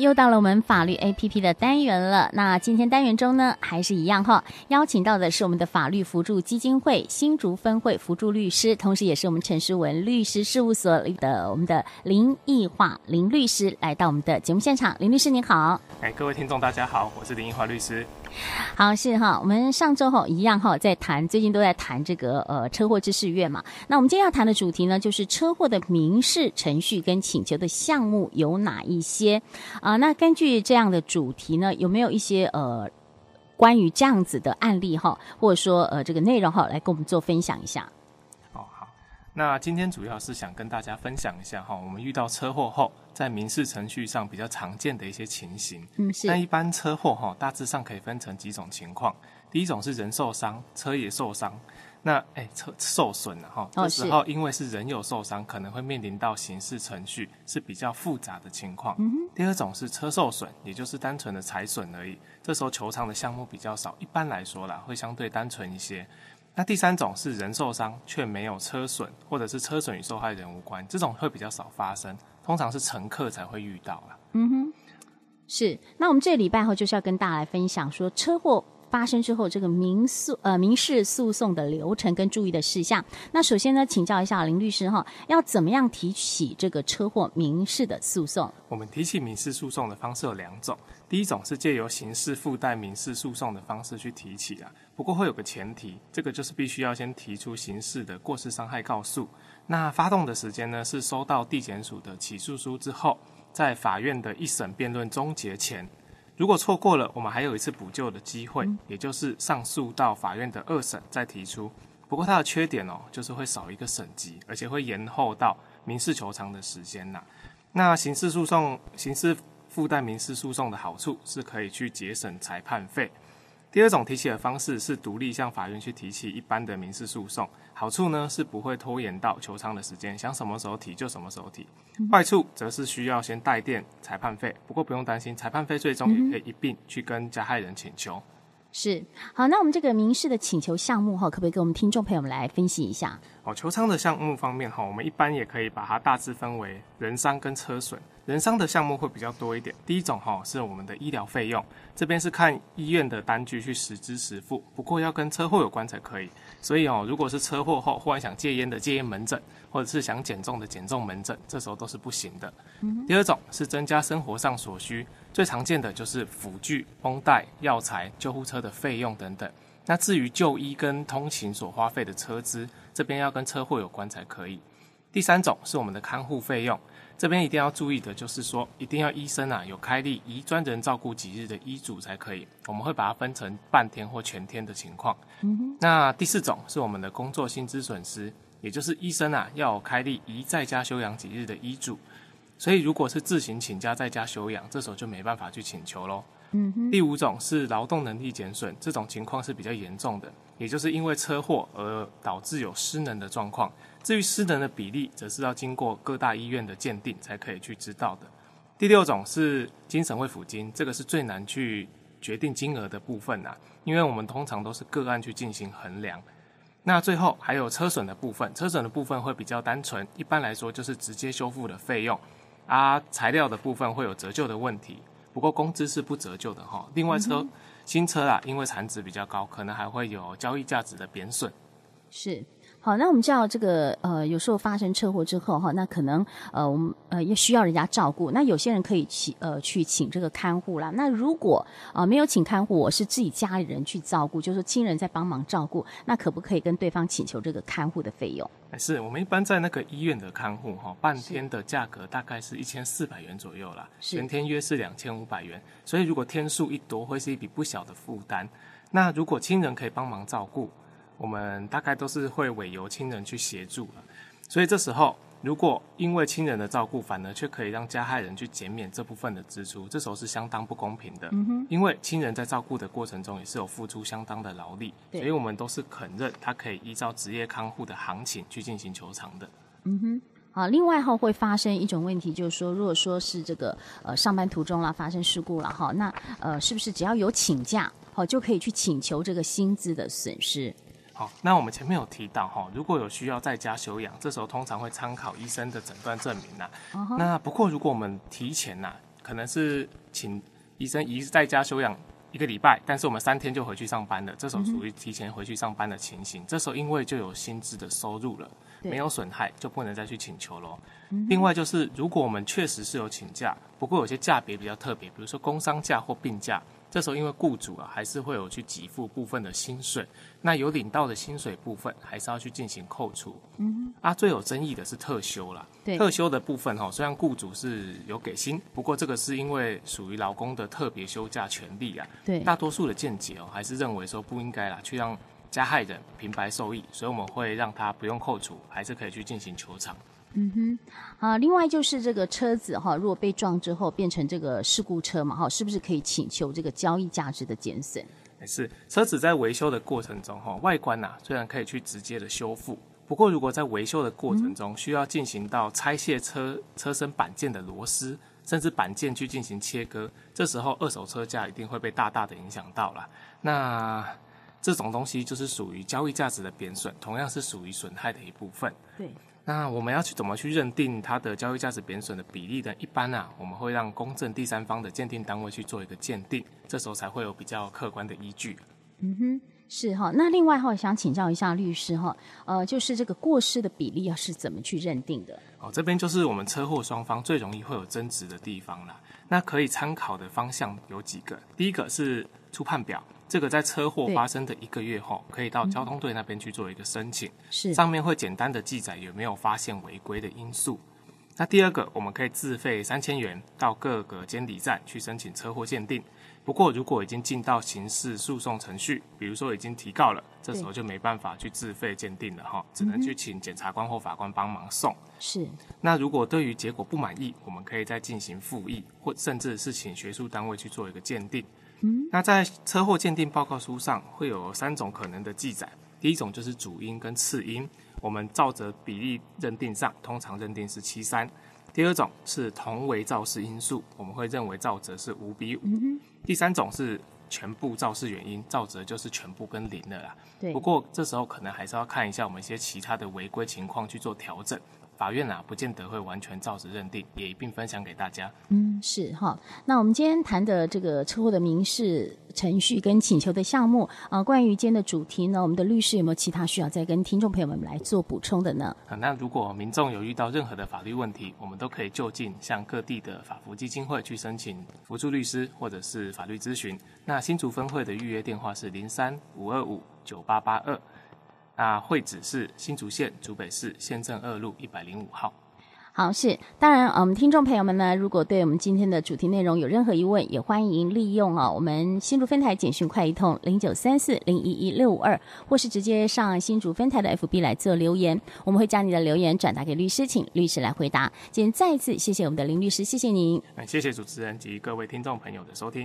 又到了我们法律 APP 的单元了。那今天单元中呢，还是一样哈，邀请到的是我们的法律辅助基金会新竹分会辅助律师，同时也是我们陈诗文律师事务所里的我们的林奕华林律师来到我们的节目现场。林律师您好，哎，各位听众大家好，我是林奕华律师。好，是哈，我们上周哈一样哈，在谈最近都在谈这个呃车祸知识月嘛。那我们今天要谈的主题呢，就是车祸的民事程序跟请求的项目有哪一些啊？那根据这样的主题呢，有没有一些呃关于这样子的案例哈，或者说呃这个内容哈，来跟我们做分享一下？那今天主要是想跟大家分享一下哈，我们遇到车祸后，在民事程序上比较常见的一些情形。嗯，是。那一般车祸哈，大致上可以分成几种情况。第一种是人受伤，车也受伤。那哎，车受损了哈，这时候因为是人有受伤，可能会面临到刑事程序是比较复杂的情况。第二种是车受损，也就是单纯的财损而已。这时候求偿的项目比较少，一般来说啦，会相对单纯一些。那第三种是人受伤却没有车损，或者是车损与受害人无关，这种会比较少发生，通常是乘客才会遇到啦。嗯哼，是。那我们这个礼拜后就是要跟大家来分享说车祸。发生之后，这个民诉呃民事诉讼的流程跟注意的事项。那首先呢，请教一下林律师哈，要怎么样提起这个车祸民事的诉讼？我们提起民事诉讼的方式有两种，第一种是借由刑事附带民事诉讼的方式去提起啊，不过会有个前提，这个就是必须要先提出刑事的过失伤害告诉。那发动的时间呢，是收到地检署的起诉书之后，在法院的一审辩论终结前。如果错过了，我们还有一次补救的机会，也就是上诉到法院的二审再提出。不过它的缺点哦，就是会少一个审级，而且会延后到民事求偿的时间呐。那刑事诉讼、刑事附带民事诉讼的好处是可以去节省裁判费。第二种提起的方式是独立向法院去提起一般的民事诉讼，好处呢是不会拖延到求偿的时间，想什么时候提就什么时候提。坏处则是需要先带垫裁判费，不过不用担心，裁判费最终也可以一并去跟加害人请求。是，好，那我们这个民事的请求项目哈，可不可以给我们听众朋友们来分析一下？哦，求偿的项目方面哈，我们一般也可以把它大致分为人伤跟车损。人伤的项目会比较多一点。第一种哈是我们的医疗费用，这边是看医院的单据去实支实付，不过要跟车祸有关才可以。所以哦，如果是车祸后忽然想戒烟的戒烟门诊，或者是想减重的减重门诊，这时候都是不行的。嗯。第二种是增加生活上所需，最常见的就是辅具、绷带、药材、救护车的费用等等。那至于就医跟通勤所花费的车资，这边要跟车祸有关才可以。第三种是我们的看护费用。这边一定要注意的就是说，一定要医生啊有开立移专人照顾几日的医嘱才可以。我们会把它分成半天或全天的情况。嗯。那第四种是我们的工作薪资损失，也就是医生啊要有开立移在家休养几日的医嘱。所以如果是自行请假在家休养，这时候就没办法去请求喽。第五种是劳动能力减损，这种情况是比较严重的，也就是因为车祸而导致有失能的状况。至于失能的比例，则是要经过各大医院的鉴定才可以去知道的。第六种是精神慰抚金，这个是最难去决定金额的部分呐、啊，因为我们通常都是个案去进行衡量。那最后还有车损的部分，车损的部分会比较单纯，一般来说就是直接修复的费用啊，材料的部分会有折旧的问题，不过工资是不折旧的哈。另外车、嗯、新车啊，因为产值比较高，可能还会有交易价值的贬损。是。好，那我们知道这个呃，有时候发生车祸之后哈，那可能呃，我们呃也需要人家照顾。那有些人可以请呃去请这个看护啦。那如果啊、呃、没有请看护，我是自己家里人去照顾，就是亲人在帮忙照顾，那可不可以跟对方请求这个看护的费用？是我们一般在那个医院的看护哈，半天的价格大概是一千四百元左右啦，全天约是两千五百元。所以如果天数一多，会是一笔不小的负担。那如果亲人可以帮忙照顾。我们大概都是会委由亲人去协助了，所以这时候如果因为亲人的照顾，反而却可以让加害人去减免这部分的支出，这时候是相当不公平的。嗯哼，因为亲人在照顾的过程中也是有付出相当的劳力，所以我们都是肯认他可以依照职业看护的行情去进行求偿的。嗯哼，好，另外哈会发生一种问题，就是说，如果说是这个呃上班途中啦发生事故了哈，那呃是不是只要有请假，好就可以去请求这个薪资的损失？好，那我们前面有提到哈，如果有需要在家休养，这时候通常会参考医生的诊断证明呐。Uh -huh. 那不过如果我们提前呐可能是请医生一在家休养一个礼拜，但是我们三天就回去上班了，这时候属于提前回去上班的情形。嗯、这时候因为就有薪资的收入了，没有损害，就不能再去请求喽。嗯、另外就是，如果我们确实是有请假，不过有些假别比较特别，比如说工伤假或病假。这时候，因为雇主啊，还是会有去给付部分的薪水，那有领到的薪水部分，还是要去进行扣除。嗯哼，啊，最有争议的是特休啦。对，特休的部分哈，虽然雇主是有给薪，不过这个是因为属于劳工的特别休假权利啊。对，大多数的见解哦，还是认为说不应该啦，去让加害人平白受益，所以我们会让他不用扣除，还是可以去进行求偿。嗯哼，啊，另外就是这个车子哈，如果被撞之后变成这个事故车嘛哈，是不是可以请求这个交易价值的减损？是，车子在维修的过程中哈，外观呐、啊、虽然可以去直接的修复，不过如果在维修的过程中需要进行到拆卸车车身板件的螺丝，甚至板件去进行切割，这时候二手车价一定会被大大的影响到了。那这种东西就是属于交易价值的贬损，同样是属于损害的一部分。对。那我们要去怎么去认定它的交易价值贬损的比例呢？一般啊，我们会让公正第三方的鉴定单位去做一个鉴定，这时候才会有比较客观的依据。嗯哼，是哈。那另外哈，想请教一下律师哈，呃，就是这个过失的比例要是怎么去认定的？哦，这边就是我们车祸双方最容易会有争执的地方啦。那可以参考的方向有几个，第一个是初判表。这个在车祸发生的一个月后，可以到交通队那边去做一个申请，是上面会简单的记载有没有发现违规的因素。那第二个，我们可以自费三千元到各个监理站去申请车祸鉴定。不过，如果已经进到刑事诉讼程序，比如说已经提告了，这时候就没办法去自费鉴定了哈，只能去请检察官或法官帮忙送。是。那如果对于结果不满意，我们可以再进行复议，或甚至是请学术单位去做一个鉴定。那在车祸鉴定报告书上会有三种可能的记载，第一种就是主因跟次因，我们照责比例认定上通常认定是七三；第二种是同为肇事因素，我们会认为肇责是五比五；第三种是全部肇事原因，肇责就是全部跟零了啦。对。不过这时候可能还是要看一下我们一些其他的违规情况去做调整。法院啊，不见得会完全照实认定，也一并分享给大家。嗯，是哈。那我们今天谈的这个车祸的民事程序跟请求的项目啊，关于今天的主题呢，我们的律师有没有其他需要再跟听众朋友们来做补充的呢？啊，那如果民众有遇到任何的法律问题，我们都可以就近向各地的法服基金会去申请辅助律师或者是法律咨询。那新竹分会的预约电话是零三五二五九八八二。那会址是新竹县竹北市县政二路一百零五号。好，是当然，我们听众朋友们呢，如果对我们今天的主题内容有任何疑问，也欢迎利用啊我们新竹分台简讯快一通零九三四零一一六五二，或是直接上新竹分台的 FB 来做留言，我们会将你的留言转达给律师，请律师来回答。今天再一次谢谢我们的林律师，谢谢您。谢谢主持人及各位听众朋友的收听。